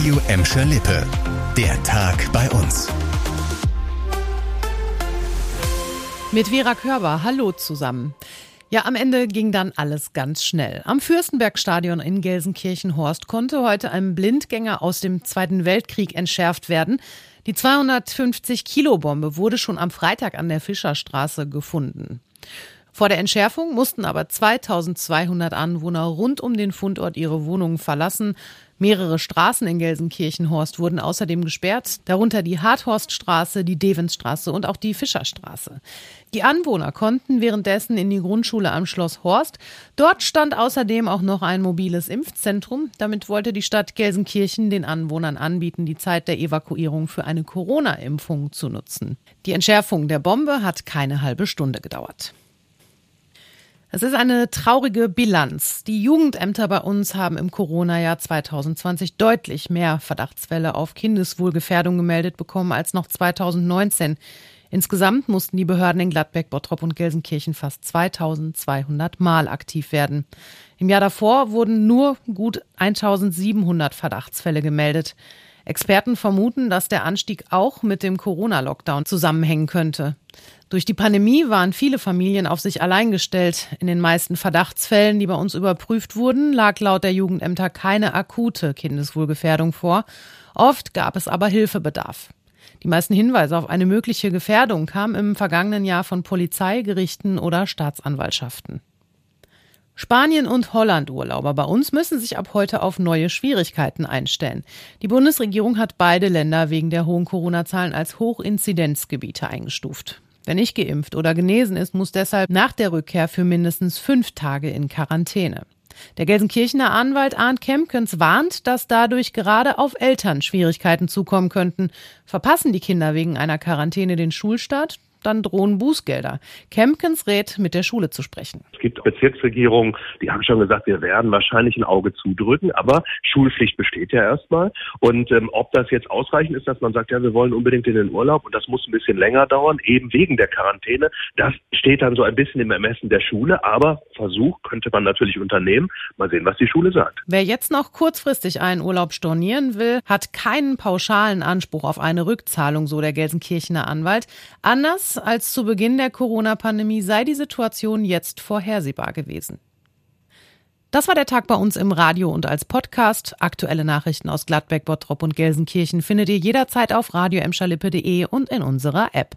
Radio Emscher Lippe. Der Tag bei uns. Mit Vera Körber, hallo zusammen. Ja, am Ende ging dann alles ganz schnell. Am Fürstenbergstadion in Gelsenkirchen-Horst konnte heute ein Blindgänger aus dem Zweiten Weltkrieg entschärft werden. Die 250-Kilo-Bombe wurde schon am Freitag an der Fischerstraße gefunden. Vor der Entschärfung mussten aber 2200 Anwohner rund um den Fundort ihre Wohnungen verlassen. Mehrere Straßen in Gelsenkirchenhorst wurden außerdem gesperrt, darunter die Harthorststraße, die Devensstraße und auch die Fischerstraße. Die Anwohner konnten währenddessen in die Grundschule am Schloss Horst. Dort stand außerdem auch noch ein mobiles Impfzentrum. Damit wollte die Stadt Gelsenkirchen den Anwohnern anbieten, die Zeit der Evakuierung für eine Corona-Impfung zu nutzen. Die Entschärfung der Bombe hat keine halbe Stunde gedauert. Es ist eine traurige Bilanz. Die Jugendämter bei uns haben im Corona-Jahr 2020 deutlich mehr Verdachtsfälle auf Kindeswohlgefährdung gemeldet bekommen als noch 2019. Insgesamt mussten die Behörden in Gladbeck, Bottrop und Gelsenkirchen fast 2200 Mal aktiv werden. Im Jahr davor wurden nur gut 1700 Verdachtsfälle gemeldet. Experten vermuten, dass der Anstieg auch mit dem Corona-Lockdown zusammenhängen könnte. Durch die Pandemie waren viele Familien auf sich allein gestellt. In den meisten Verdachtsfällen, die bei uns überprüft wurden, lag laut der Jugendämter keine akute Kindeswohlgefährdung vor. Oft gab es aber Hilfebedarf. Die meisten Hinweise auf eine mögliche Gefährdung kamen im vergangenen Jahr von Polizei, Gerichten oder Staatsanwaltschaften. Spanien und Holland Urlauber bei uns müssen sich ab heute auf neue Schwierigkeiten einstellen. Die Bundesregierung hat beide Länder wegen der hohen Corona-Zahlen als Hochinzidenzgebiete eingestuft. Wer nicht geimpft oder genesen ist, muss deshalb nach der Rückkehr für mindestens fünf Tage in Quarantäne. Der Gelsenkirchener Anwalt Arndt Kempkens warnt, dass dadurch gerade auf Eltern Schwierigkeiten zukommen könnten. Verpassen die Kinder wegen einer Quarantäne den Schulstart, dann drohen Bußgelder. Kempkens rät, mit der Schule zu sprechen. Es gibt Bezirksregierungen, die haben schon gesagt, wir werden wahrscheinlich ein Auge zudrücken, aber Schulpflicht besteht ja erstmal. Und ähm, ob das jetzt ausreichend ist, dass man sagt, ja, wir wollen unbedingt in den Urlaub und das muss ein bisschen länger dauern, eben wegen der Quarantäne, das steht dann so ein bisschen im Ermessen der Schule, aber Versuch könnte man natürlich unternehmen. Mal sehen, was die Schule sagt. Wer jetzt noch kurzfristig einen Urlaub stornieren will, hat keinen pauschalen Anspruch auf eine Rückzahlung, so der Gelsenkirchener Anwalt. Anders als zu Beginn der Corona-Pandemie sei die Situation jetzt vorhersehbar gewesen. Das war der Tag bei uns im Radio und als Podcast. Aktuelle Nachrichten aus Gladbeck, Bottrop und Gelsenkirchen findet ihr jederzeit auf radio und in unserer App.